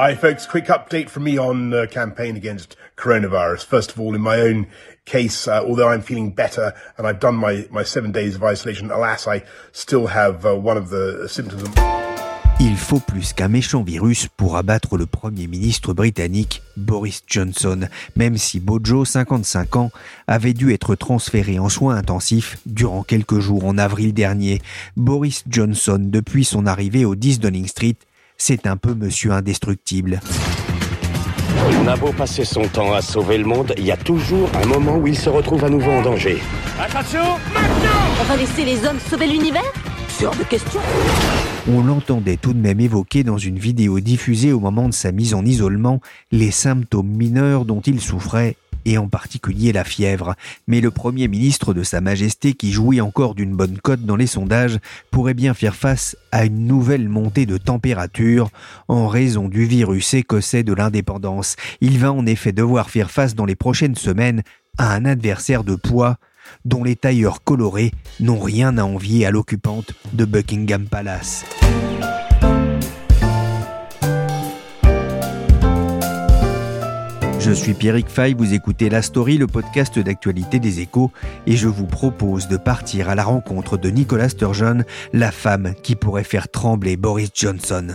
Hi folks, quick update from me on the campaign against coronavirus. First of all, in my own case, uh, although I'm feeling better and I've done my, my seven days of isolation, alas, I still have uh, one of the symptoms. Il faut plus qu'un méchant virus pour abattre le Premier ministre britannique Boris Johnson, même si Bojo, 55 ans, avait dû être transféré en soins intensifs durant quelques jours en avril dernier. Boris Johnson, depuis son arrivée au 10 Downing Street, c'est un peu monsieur indestructible. On a beau passer son temps à sauver le monde, il y a toujours un moment où il se retrouve à nouveau en danger. Attention, maintenant On va laisser les hommes sauver l'univers? Sur de question On l'entendait tout de même évoquer dans une vidéo diffusée au moment de sa mise en isolement les symptômes mineurs dont il souffrait et en particulier la fièvre. Mais le Premier ministre de Sa Majesté, qui jouit encore d'une bonne cote dans les sondages, pourrait bien faire face à une nouvelle montée de température en raison du virus écossais de l'indépendance. Il va en effet devoir faire face dans les prochaines semaines à un adversaire de poids dont les tailleurs colorés n'ont rien à envier à l'occupante de Buckingham Palace. Je suis Pierrick Fay, vous écoutez La Story, le podcast d'actualité des échos, et je vous propose de partir à la rencontre de Nicola Sturgeon, la femme qui pourrait faire trembler Boris Johnson.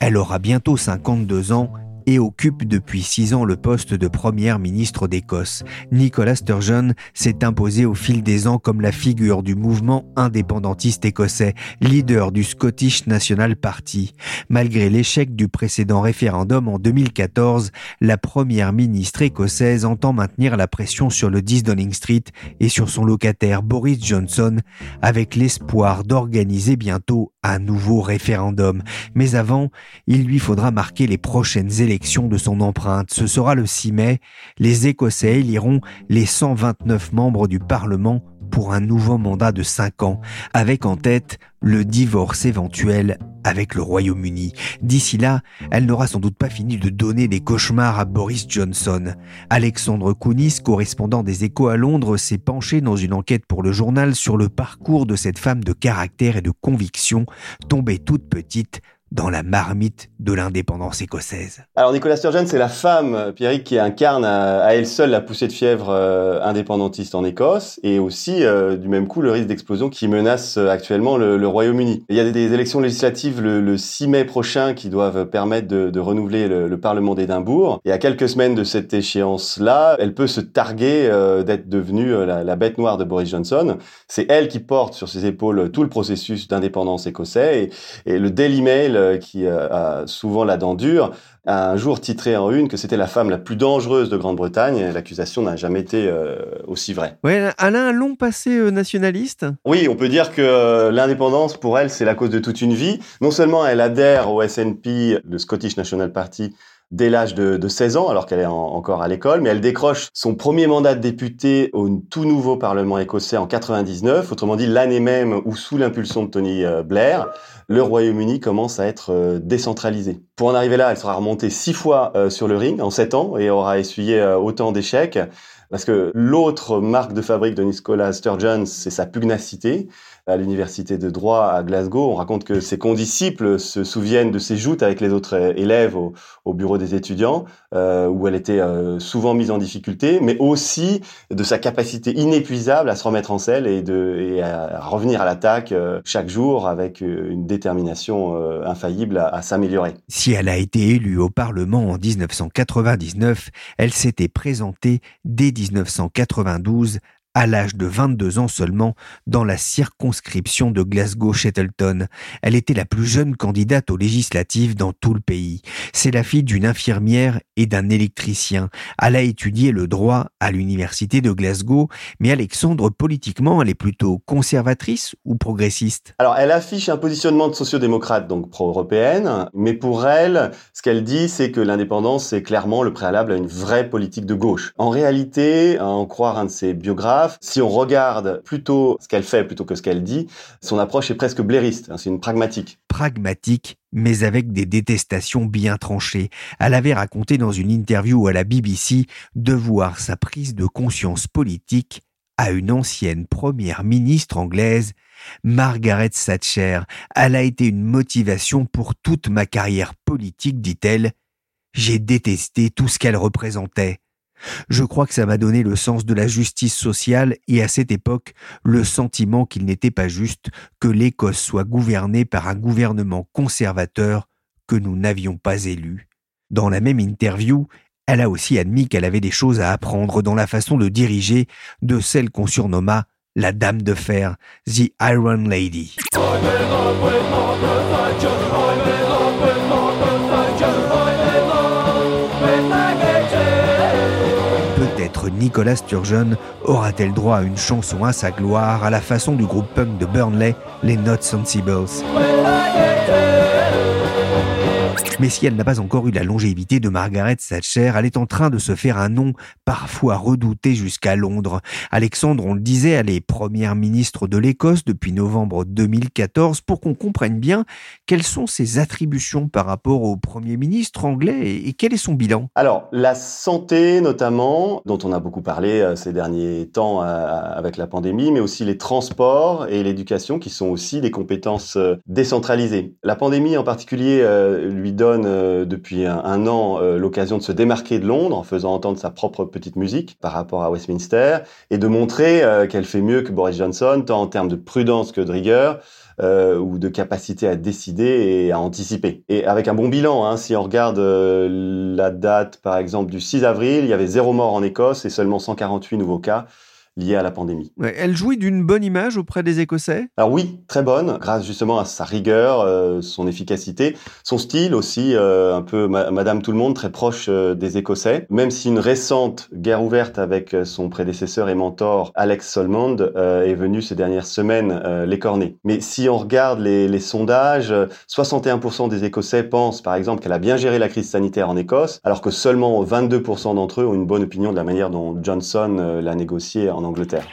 Elle aura bientôt 52 ans et occupe depuis six ans le poste de première ministre d'Écosse. Nicola Sturgeon s'est imposé au fil des ans comme la figure du mouvement indépendantiste écossais, leader du Scottish National Party. Malgré l'échec du précédent référendum en 2014, la première ministre écossaise entend maintenir la pression sur le 10 Downing Street et sur son locataire Boris Johnson avec l'espoir d'organiser bientôt un nouveau référendum. Mais avant, il lui faudra marquer les prochaines élections de son empreinte. Ce sera le 6 mai. Les Écossais éliront les 129 membres du Parlement pour un nouveau mandat de 5 ans, avec en tête le divorce éventuel avec le Royaume-Uni. D'ici là, elle n'aura sans doute pas fini de donner des cauchemars à Boris Johnson. Alexandre Kounis, correspondant des Échos à Londres, s'est penché dans une enquête pour le journal sur le parcours de cette femme de caractère et de conviction, tombée toute petite dans la marmite de l'indépendance écossaise. Alors Nicolas Sturgeon, c'est la femme, Pierrick, qui incarne à, elle seule la poussée de fièvre euh, indépendantiste en Écosse et aussi euh, du même coup le risque d'explosion qui menace euh, actuellement le, Royaume-Uni. Il y a des, élections législatives le, 6 mai prochain qui doivent permettre de, renouveler le, Parlement d'Édimbourg et à quelques semaines de cette échéance-là, elle peut se targuer d'être devenue la, bête noire de Boris Johnson. C'est elle qui porte sur ses épaules tout le processus d'indépendance écossais et le Daily Mail euh, qui euh, a souvent la dent dure, a un jour titré en une que c'était la femme la plus dangereuse de Grande-Bretagne. L'accusation n'a jamais été euh, aussi vraie. Ouais, elle a un long passé nationaliste. Oui, on peut dire que l'indépendance, pour elle, c'est la cause de toute une vie. Non seulement elle adhère au SNP, le Scottish National Party, dès l'âge de, 16 ans, alors qu'elle est encore à l'école, mais elle décroche son premier mandat de député au tout nouveau Parlement écossais en 99, autrement dit l'année même où, sous l'impulsion de Tony Blair, le Royaume-Uni commence à être euh, décentralisé. Pour en arriver là, elle sera remontée six fois euh, sur le ring en sept ans et aura essuyé euh, autant d'échecs. Parce que l'autre marque de fabrique de Nicolas Sturgeon, c'est sa pugnacité à l'université de droit à Glasgow. On raconte que ses condisciples se souviennent de ses joutes avec les autres élèves au, bureau des étudiants, euh, où elle était euh, souvent mise en difficulté, mais aussi de sa capacité inépuisable à se remettre en selle et, à revenir à l'attaque euh, chaque jour avec une détermination infaillible à s'améliorer. Si elle a été élue au Parlement en 1999, elle s'était présentée dès 1992 à l'âge de 22 ans seulement, dans la circonscription de Glasgow-Shettletown. Elle était la plus jeune candidate aux législatives dans tout le pays. C'est la fille d'une infirmière et d'un électricien. Elle a étudié le droit à l'université de Glasgow, mais Alexandre, politiquement, elle est plutôt conservatrice ou progressiste? Alors, elle affiche un positionnement de sociodémocrate, donc pro-européenne, mais pour elle, ce qu'elle dit, c'est que l'indépendance, c'est clairement le préalable à une vraie politique de gauche. En réalité, à en croire un de ses biographes, si on regarde plutôt ce qu'elle fait plutôt que ce qu'elle dit, son approche est presque blairiste, hein, c'est une pragmatique. Pragmatique, mais avec des détestations bien tranchées. Elle avait raconté dans une interview à la BBC de voir sa prise de conscience politique à une ancienne première ministre anglaise, Margaret Thatcher. Elle a été une motivation pour toute ma carrière politique, dit-elle. J'ai détesté tout ce qu'elle représentait. Je crois que ça m'a donné le sens de la justice sociale et à cette époque le sentiment qu'il n'était pas juste que l'Écosse soit gouvernée par un gouvernement conservateur que nous n'avions pas élu. Dans la même interview, elle a aussi admis qu'elle avait des choses à apprendre dans la façon de diriger de celle qu'on surnomma la Dame de Fer, The Iron Lady. Nicolas Sturgeon aura-t-elle droit à une chanson à sa gloire à la façon du groupe punk de Burnley, les Not Sensibles? Mais si elle n'a pas encore eu la longévité de Margaret Thatcher, elle est en train de se faire un nom parfois redouté jusqu'à Londres. Alexandre, on le disait, elle est première ministre de l'Écosse depuis novembre 2014 pour qu'on comprenne bien quelles sont ses attributions par rapport au premier ministre anglais et quel est son bilan? Alors, la santé notamment, dont on a beaucoup parlé euh, ces derniers temps euh, avec la pandémie, mais aussi les transports et l'éducation qui sont aussi des compétences euh, décentralisées. La pandémie en particulier lui donne euh, depuis un, an euh, l'occasion de se démarquer de Londres en faisant entendre sa propre petite musique par rapport à Westminster et de montrer euh, qu'elle fait mieux que Boris Johnson, tant en termes de prudence que de rigueur. ou de capacité à décider et à anticiper. Et avec un bon bilan, hein, si on regarde la date par exemple du 6 avril, il y avait zéro mort en Écosse et seulement 148 nouveaux cas liée à la pandémie. elle jouit d'une bonne image auprès des Écossais? Alors oui, très bonne, grâce justement à sa rigueur, euh, son efficacité, son style aussi, euh, un peu Madame Tout le Monde, très proche euh, des Écossais. Même si une récente guerre ouverte avec son prédécesseur et mentor Alex Solmond est venue ces dernières semaines l'écorner. Mais si on regarde les, les sondages, 61% des Écossais pensent par exemple qu'elle a bien géré la crise sanitaire en Écosse, alors que seulement 22% d'entre eux ont une bonne opinion de la manière dont Johnson l'a négocié en Angleterre.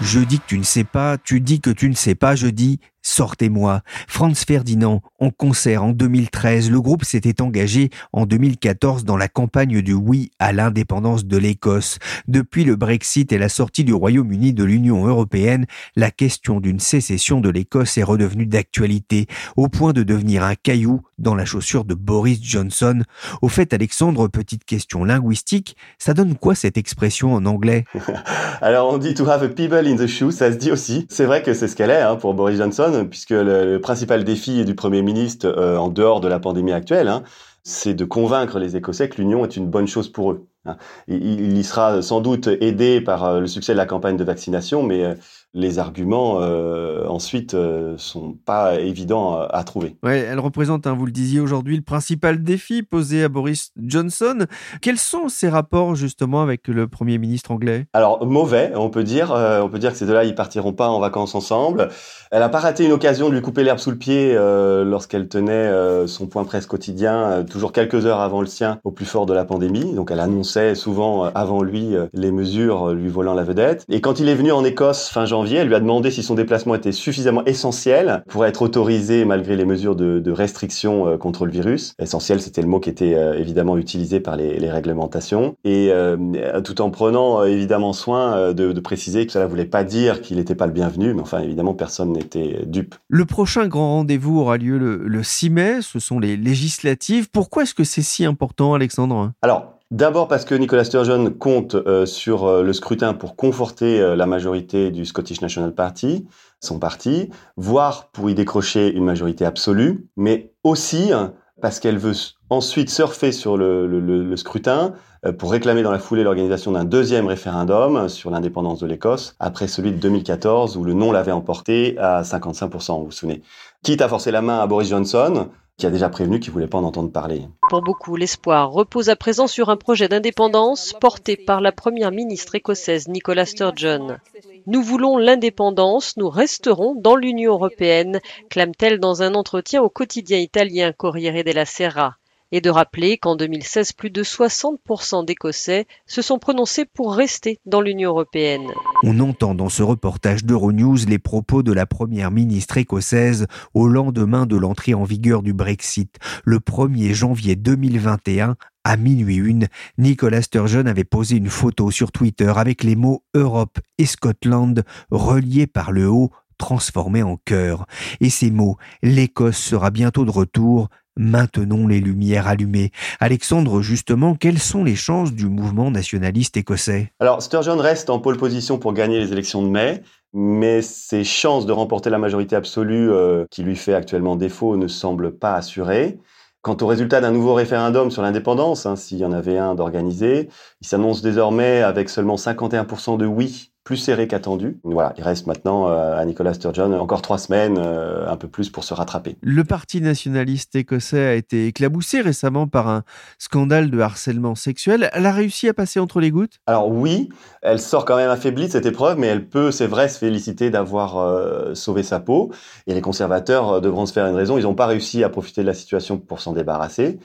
Je dis que tu ne sais pas, tu dis que tu ne sais pas, je dis Sortez-moi. Franz Ferdinand, en concert en 2013, le groupe s'était engagé en 2014 dans la campagne du oui à l'indépendance de l'Écosse. Depuis le Brexit et la sortie du Royaume-Uni de l'Union européenne, la question d'une sécession de l'Écosse est redevenue d'actualité, au point de devenir un caillou dans la chaussure de Boris Johnson. Au fait, Alexandre, petite question linguistique, ça donne quoi cette expression en anglais? Alors on dit to have a people in the shoe, ça se dit aussi. C'est vrai que c'est ce qu'elle est hein, pour Boris Johnson puisque le, principal défi du Premier ministre, euh, en dehors de la pandémie actuelle, hein, c'est de convaincre les Écossais que l'Union est une bonne chose pour eux. Hein. Il, y sera sans doute aidé par euh, le succès de la campagne de vaccination, mais euh, les arguments euh, ensuite euh, sont pas évidents à, trouver. Ouais, elle représente, hein, vous le disiez aujourd'hui, le principal défi posé à Boris Johnson. Quels sont ses rapports justement avec le Premier ministre anglais? Alors mauvais, on peut dire. Euh, on peut dire que ces deux-là, ils partiront pas en vacances ensemble. Elle n'a pas raté une occasion de lui couper l'herbe sous le pied euh, lorsqu'elle tenait son point presse quotidien, toujours quelques heures avant le sien, au plus fort de la pandémie. Donc elle annonçait souvent avant lui les mesures lui volant la vedette. Et quand il est venu en Écosse fin janvier elle lui a demandé si son déplacement était suffisamment essentiel pour être autorisé malgré les mesures de, restriction euh, contre le virus. Essentiel, c'était le mot qui était euh, évidemment utilisé par les, réglementations. Et euh, tout en prenant évidemment soin de, préciser que cela ne voulait pas dire qu'il n'était pas le bienvenu, mais enfin évidemment personne n'était dupe. Le prochain grand rendez-vous aura lieu le, le 6 mai, ce sont les législatives. Pourquoi est-ce que c'est si important, Alexandre? Alors, D'abord parce que Nicolas Sturgeon compte euh, sur euh, le scrutin pour conforter euh, la majorité du Scottish National Party, son parti, voire pour y décrocher une majorité absolue, mais aussi hein, parce qu'elle veut ensuite surfer sur le, le, scrutin pour réclamer dans la foulée l'organisation d'un deuxième référendum sur l'indépendance de l'Écosse, après celui de 2014 où le non l'avait emporté à 55%, vous vous souvenez. Quitte à forcer la main à Boris Johnson, qui a déjà prévenu qu'il voulait pas en entendre parler. Pour beaucoup, l'espoir repose à présent sur un projet d'indépendance porté par la première ministre écossaise Nicola Sturgeon. Nous voulons l'indépendance, nous resterons dans l'Union européenne, clame-t-elle dans un entretien au quotidien italien Corriere della Sera et de rappeler qu'en 2016, plus de 60% d'Écossais se sont prononcés pour rester dans l'Union européenne. On entend dans ce reportage d'Euronews les propos de la première ministre écossaise au lendemain de l'entrée en vigueur du Brexit. Le 1er janvier 2021, à minuit une, Nicolas Sturgeon avait posé une photo sur Twitter avec les mots Europe et Scotland reliés par le haut transformés en cœur. Et ces mots, l'Écosse sera bientôt de retour, Maintenons les lumières allumées. Alexandre, justement, quelles sont les chances du mouvement nationaliste écossais? Alors, Sturgeon reste en pole position pour gagner les élections de mai, mais ses chances de remporter la majorité absolue euh, qui lui fait actuellement défaut ne semblent pas assurées. Quant au résultat d'un nouveau référendum sur l'indépendance, hein, s'il y en avait un d'organisé, il s'annonce désormais avec seulement 51% de oui plus serré qu'attendu. Voilà, il reste maintenant euh, à Nicolas Sturgeon encore trois semaines, euh, un peu plus pour se rattraper. Le parti nationaliste écossais a été éclaboussé récemment par un scandale de harcèlement sexuel. Elle a réussi à passer entre les gouttes? Alors oui, elle sort quand même affaiblie de cette épreuve, mais elle peut, c'est vrai, se féliciter d'avoir euh, sauvé sa peau. Et les conservateurs devront se faire une raison. Ils n'ont pas réussi à profiter de la situation pour s'en débarrasser.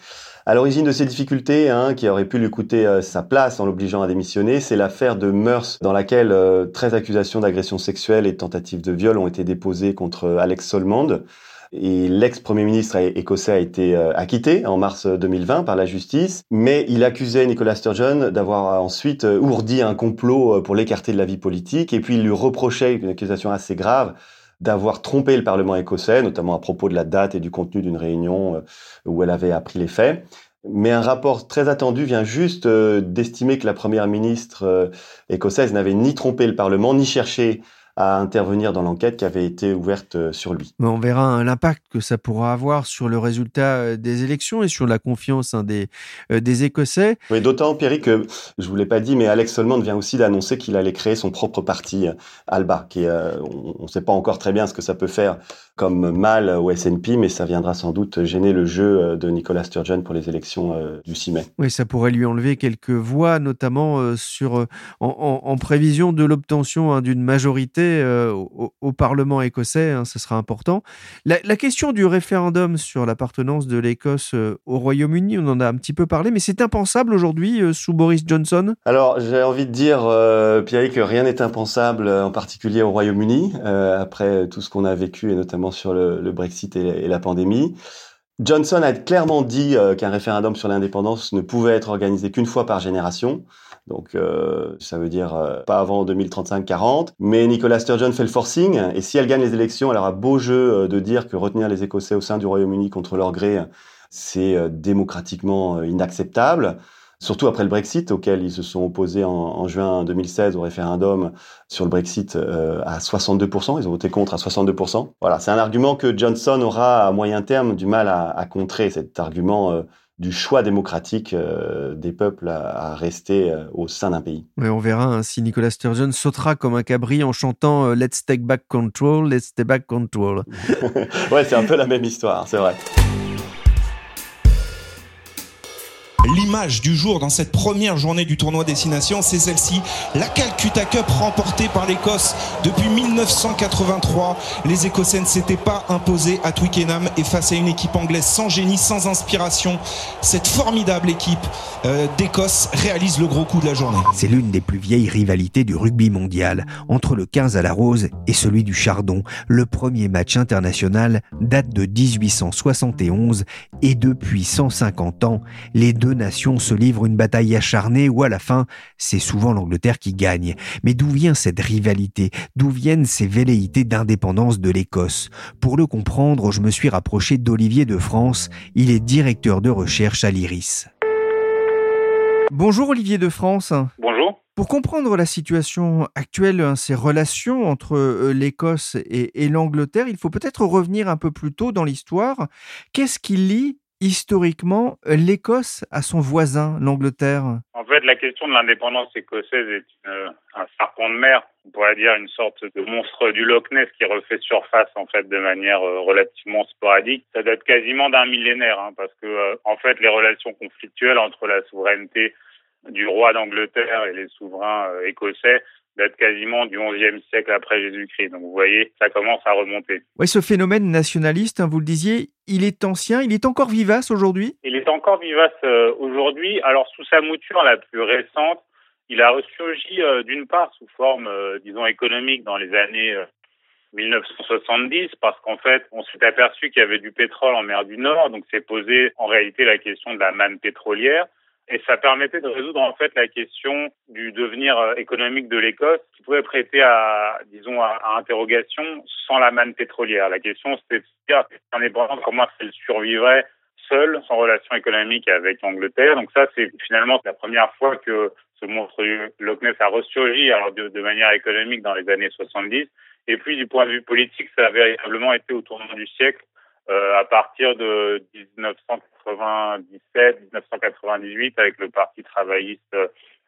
À l'origine de ces difficultés, hein, qui auraient pu lui coûter euh, sa place en l'obligeant à démissionner, c'est l'affaire de Meurs, dans laquelle 13 euh, accusations d'agression sexuelle et de tentative de viol ont été déposées contre euh, Alex Solmond. Et l'ex-premier ministre écossais a été acquitté en mars 2020 par la justice, mais il accusait Nicolas Sturgeon d'avoir ensuite ourdi un complot pour l'écarter de la vie politique, et puis il lui reprochait une accusation assez grave d'avoir trompé le Parlement écossais, notamment à propos de la date et du contenu d'une réunion euh, où elle avait appris les faits. Mais un rapport très attendu vient juste euh, d'estimer que la première ministre euh, écossaise n'avait ni trompé le Parlement, ni cherché à intervenir dans l'enquête qui avait été ouverte euh, sur lui. On verra l'impact que ça pourra avoir sur le résultat euh, des élections et sur la confiance hein, des, euh, des Écossais. Oui, d'autant, Pierre, que je vous l'ai pas dit, mais Alex Solomon vient aussi d'annoncer qu'il allait créer son propre parti, Alba, qui on ne sait pas encore très bien ce que ça peut faire comme mal au SNP, mais ça viendra sans doute gêner le jeu de Nicolas Sturgeon pour les élections du 6 mai. Oui, ça pourrait lui enlever quelques voix, notamment sur, en, en, prévision de l'obtention hein, d'une majorité euh, au, Parlement écossais, hein, ce sera important. La, question du référendum sur l'appartenance de l'Écosse euh, au Royaume-Uni, on en a un petit peu parlé, mais c'est impensable aujourd'hui euh, sous Boris Johnson? Alors, j'ai envie de dire, Pierre, que rien n'est impensable, en particulier au Royaume-Uni, après tout ce qu'on a vécu, et notamment sur le, Brexit et, la pandémie. Johnson a clairement dit qu'un référendum sur l'indépendance ne pouvait être organisé qu'une fois par génération. Donc euh, ça veut dire euh, pas avant 2035-40. Mais Nicolas Sturgeon fait le forcing et si elle gagne les élections, elle aura beau jeu euh, de dire que retenir les Écossais au sein du Royaume-Uni contre leur gré, c'est démocratiquement inacceptable. Surtout après le Brexit, auquel ils se sont opposés en, juin 2016 au référendum sur le Brexit à 62%. Ils ont voté contre à 62%. Voilà, c'est un argument que Johnson aura à moyen terme du mal à, à contrer, cet argument du choix démocratique euh, des peuples à, rester euh, au sein d'un pays. on verra hein, si Nicolas Sturgeon sautera comme un cabri en chantant euh, Let's take back control, let's take back control. ouais, c'est un peu la même histoire, c'est vrai. L'image du jour dans cette première journée du tournoi Destination, c'est celle-ci. La Calcutta Cup remportée par l'Écosse depuis 1983. Les Écossais ne s'étaient pas imposés à Twickenham et face à une équipe anglaise sans génie, sans inspiration, cette formidable équipe euh, d'Écosse réalise le gros coup de la journée. C'est l'une des plus vieilles rivalités du rugby mondial, entre le 15 à la Rose et celui du Chardon. Le premier match international date de 1871 et depuis 150 ans, les deux nations se livrent une bataille acharnée où à la fin, c'est souvent l'Angleterre qui gagne. Mais d'où vient cette rivalité? D'où viennent ces velléités d'indépendance de l'Écosse? Pour le comprendre, je me suis rapproché d'Olivier de France. Il est directeur de recherche à l'IRIS. Bonjour Olivier de France. Bonjour. Pour comprendre la situation actuelle, hein, ces relations entre euh, l'Écosse et, et l'Angleterre, il faut peut-être revenir un peu plus tôt dans l'histoire. Qu'est-ce qui lie historiquement l'Écosse à son voisin, l'Angleterre En fait, la question de l'indépendance écossaise est une, un serpent de mer, on pourrait dire une sorte de monstre du Loch Ness qui refait surface en fait de manière euh, relativement sporadique. Ça date quasiment d'un millénaire, hein, parce que euh, en fait les relations conflictuelles entre la souveraineté du roi d'Angleterre et les souverains euh, écossais d'être quasiment du XIe siècle après Jésus-Christ. Donc vous voyez, ça commence à remonter. Oui, ce phénomène nationaliste, hein, vous le disiez, il est ancien, il est encore vivace aujourd'hui? Il est encore vivace euh, aujourd'hui. Alors sous sa mouture la plus récente, il a ressurgi euh, d'une part sous forme, euh, disons, économique dans les années 1970 parce qu'en fait, on s'est aperçu qu'il y avait du pétrole en mer du Nord, donc c'est posé en réalité la question de la manne pétrolière et ça permettait de résoudre en fait la question du devenir euh, économique de l'Écosse qui pouvait prêter à, disons, à, à, interrogation sans la manne pétrolière. La question c'était de se dire, indépendante, comment elle survivrait seule, sans relation économique avec l'Angleterre? Donc ça, c'est finalement la première fois que ce monstre Loch Ness a ressurgi alors de, de manière économique dans les années 70. Et puis du point de vue politique, ça a véritablement été au tournant du siècle à partir de 1997-1998 avec le Parti travailliste euh,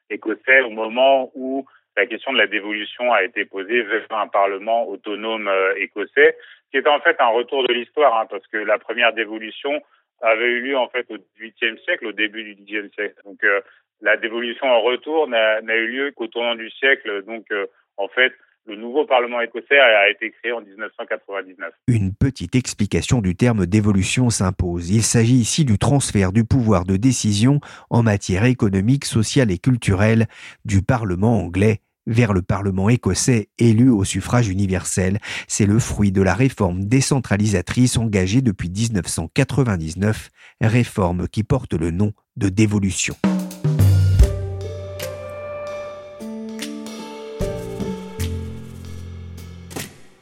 écossais au moment où la question de la dévolution a été posée vers un parlement autonome euh, écossais, qui était en fait un retour de l'histoire, hein, parce que la première dévolution avait eu lieu en fait au XVIIIe siècle, au début du XIXe siècle. Donc euh, la dévolution en retour n'a eu lieu qu'au tournant du siècle. Donc euh, en fait, le nouveau Parlement écossais a été créé en 1999. Une petite explication du terme d'évolution s'impose. Il s'agit ici du transfert du pouvoir de décision en matière économique, sociale et culturelle du Parlement anglais vers le Parlement écossais élu au suffrage universel. C'est le fruit de la réforme décentralisatrice engagée depuis 1999, réforme qui porte le nom de dévolution.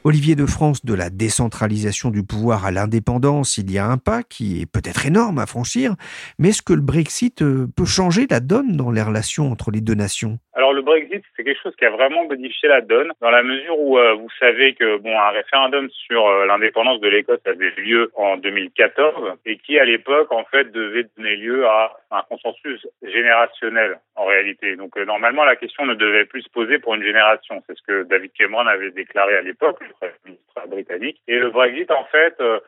Olivier de France, de la décentralisation du pouvoir à l'indépendance, il y a un pas qui est peut-être énorme à franchir, mais est-ce que le Brexit euh, peut changer la donne dans les relations entre les deux nations? Le Brexit, c'est quelque chose qui a vraiment modifié la donne, dans la mesure où euh, vous savez que bon, un référendum sur euh, l'indépendance de l'Écosse avait lieu en 2014 et qui à l'époque en fait devait donner lieu à un consensus générationnel en réalité. Donc normalement la question ne devait plus se poser pour une génération, c'est ce que David Cameron avait déclaré à l'époque ministre britannique. Et le Brexit, en fait, euh,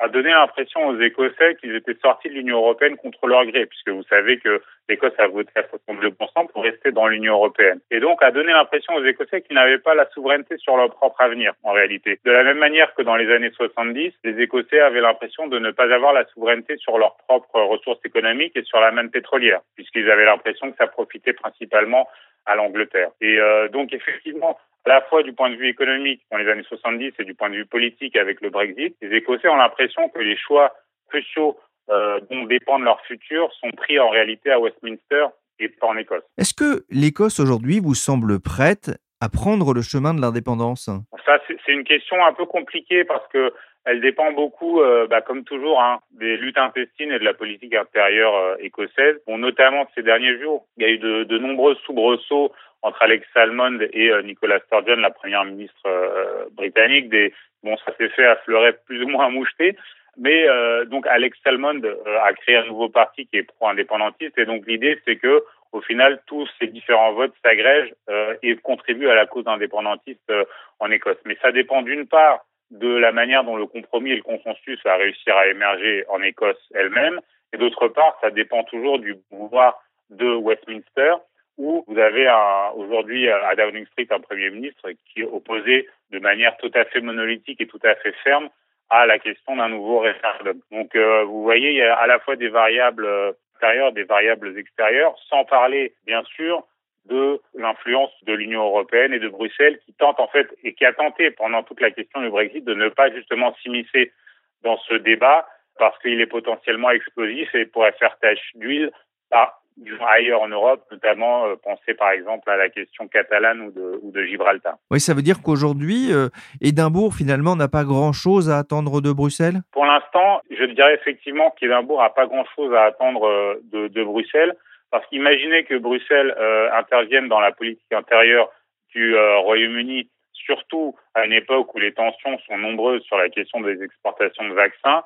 a donné l'impression aux Écossais qu'ils étaient sortis de l'Union européenne contre leur gré, puisque vous savez que l'Écosse a voté à 62% pour rester dans l'Union européenne. Et donc a donné l'impression aux Écossais qu'ils n'avaient pas la souveraineté sur leur propre avenir, en réalité. De la même manière que dans les années 70, les Écossais avaient l'impression de ne pas avoir la souveraineté sur leurs propres ressources économiques et sur la manne pétrolière, puisqu'ils avaient l'impression que ça profitait principalement à l'Angleterre. Et euh, donc effectivement, à la fois du point de vue économique dans les années 70 et du point de vue politique avec le Brexit, les Écossais ont l'impression que les choix cruciaux euh, dont dépendent leur futur sont pris en réalité à Westminster et pas en Écosse. Est-ce que l'Écosse aujourd'hui vous semble prête à prendre le chemin de l'indépendance? Ça, c'est une question un peu compliquée parce que elle dépend beaucoup, euh, bah, comme toujours, hein, des luttes intestines et de la politique intérieure euh, écossaise. Bon, notamment ces derniers jours, il y a eu de, de nombreux soubresauts entre Alex Salmond et euh, Nicola Sturgeon, la première ministre euh, britannique. Des, bon, ça s'est fait à fleuret plus ou moins moucheté. Mais euh, donc Alex Salmond a créé un nouveau parti qui est pro-indépendantiste et donc l'idée c'est que au final tous ces différents votes s'agrègent et contribuent à la cause indépendantiste en Écosse. Mais ça dépend d'une part de la manière dont le compromis et le consensus va réussir à émerger en Écosse elle-même et d'autre part ça dépend toujours du pouvoir de Westminster où vous avez aujourd'hui à Downing Street un Premier ministre qui est opposé de manière tout à fait monolithique et tout à fait ferme à la question d'un nouveau référendum. Donc euh, vous voyez, il y a à la fois des variables intérieures, des variables extérieures, sans parler bien sûr de l'influence de l'Union européenne et de Bruxelles qui tente en fait et qui a tenté pendant toute la question du Brexit de ne pas justement s'immiscer dans ce débat parce qu'il est potentiellement explosif et pourrait faire tache d'huile à ailleurs en Europe, notamment euh, penser par exemple à la question catalane ou de, ou de Gibraltar. Oui, ça veut dire qu'aujourd'hui, euh, Édimbourg finalement n'a pas grand-chose à attendre de Bruxelles? Pour l'instant, je dirais effectivement qu'Édimbourg n'a pas grand-chose à attendre euh, de, de, Bruxelles. Parce qu'imaginez que Bruxelles euh, intervienne dans la politique intérieure du euh, Royaume-Uni, surtout à une époque où les tensions sont nombreuses sur la question des exportations de vaccins,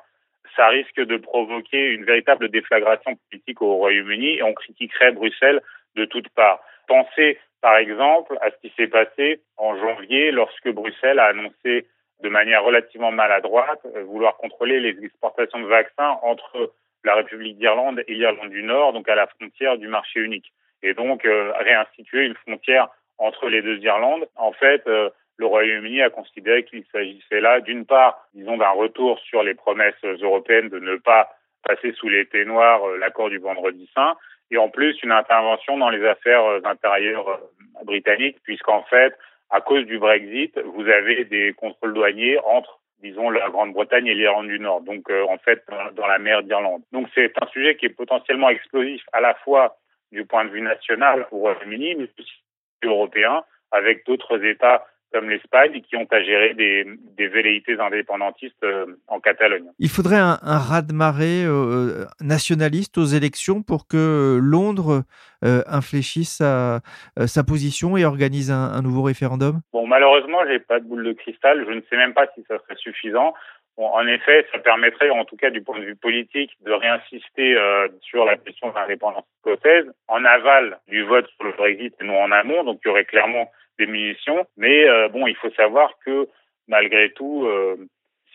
ça risque de provoquer une véritable déflagration politique au Royaume-Uni et on critiquerait Bruxelles de toutes parts. Pensez par exemple à ce qui s'est passé en janvier lorsque Bruxelles a annoncé de manière relativement maladroite euh, vouloir contrôler les exportations de vaccins entre la République d'Irlande et l'Irlande du Nord, donc à la frontière du marché unique. Et donc euh, réinstituer une frontière entre les deux Irlandes. En fait, euh, le Royaume-Uni a considéré qu'il s'agissait là, d'une part, disons, d'un retour sur les promesses européennes de ne pas passer sous l'épée noire l'accord du vendredi saint, et en plus une intervention dans les affaires intérieures britanniques, puisqu'en fait, à cause du Brexit, vous avez des contrôles douaniers entre disons la Grande-Bretagne et l'Irlande du Nord, donc euh, en fait dans, la mer d'Irlande. Donc c'est un sujet qui est potentiellement explosif à la fois du point de vue national au Royaume-Uni, mais aussi européen, avec d'autres États comme l'Espagne, qui ont à gérer des, des velléités indépendantistes euh, en Catalogne. Il faudrait un, un raz-de-marée euh, nationaliste aux élections pour que Londres euh, infléchisse sa, sa, position et organise un, un nouveau référendum? Bon, malheureusement, j'ai pas de boule de cristal. Je ne sais même pas si ça serait suffisant. Bon, en effet, ça permettrait, en tout cas du point de vue politique, de réinsister euh, sur la question de l'indépendance écossaise en aval du vote sur le Brexit et non en amont. Donc, il y aurait clairement des munitions. Mais euh, bon, il faut savoir que malgré tout, euh,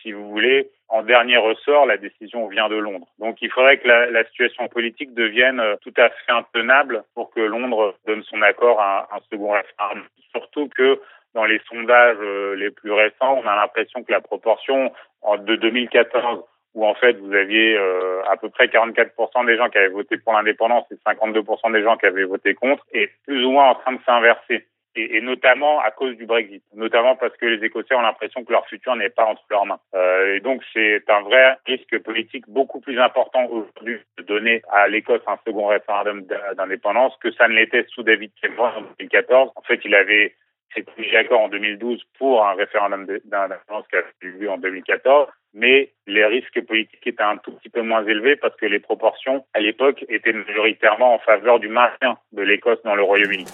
si vous voulez, en dernier ressort, la décision vient de Londres. Donc il faudrait que la, la situation politique devienne euh, tout à fait intenable pour que Londres donne son accord à un, un second référendum. Surtout que dans les sondages les plus récents, on a l'impression que la proportion de 2014 où en fait vous aviez euh, à peu près 44% des gens qui avaient voté pour l'indépendance et 52% des gens qui avaient voté contre, est plus ou moins en train de s'inverser et, et, notamment à cause du Brexit, notamment parce que les Écossais ont l'impression que leur futur n'est pas entre leurs mains. Euh, et donc c'est un vrai risque politique beaucoup plus important aujourd'hui de donner à l'Écosse un second référendum d'indépendance que ça ne l'était sous David Cameron en 2014. En fait, il avait été mis d'accord en 2012 pour un référendum d'indépendance qui a eu lieu en 2014 mais les risques politiques étaient un tout petit peu moins élevés parce que les proportions à l'époque étaient majoritairement en faveur du maintien de l'Écosse dans le Royaume-Uni.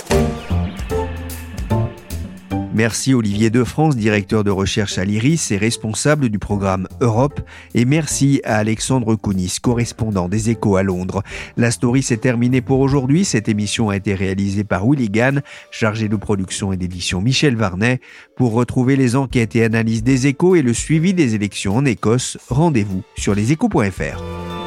Merci Olivier De France, directeur de recherche à l'IRIS et responsable du programme Europe. Et merci à Alexandre Kounis, correspondant des Échos à Londres. La story s'est terminée pour aujourd'hui. Cette émission a été réalisée par Willy chargé de production et d'édition Michel Varnet. Pour retrouver les enquêtes et analyses des Échos et le suivi des élections en Écosse, rendez-vous sur leséchos.fr.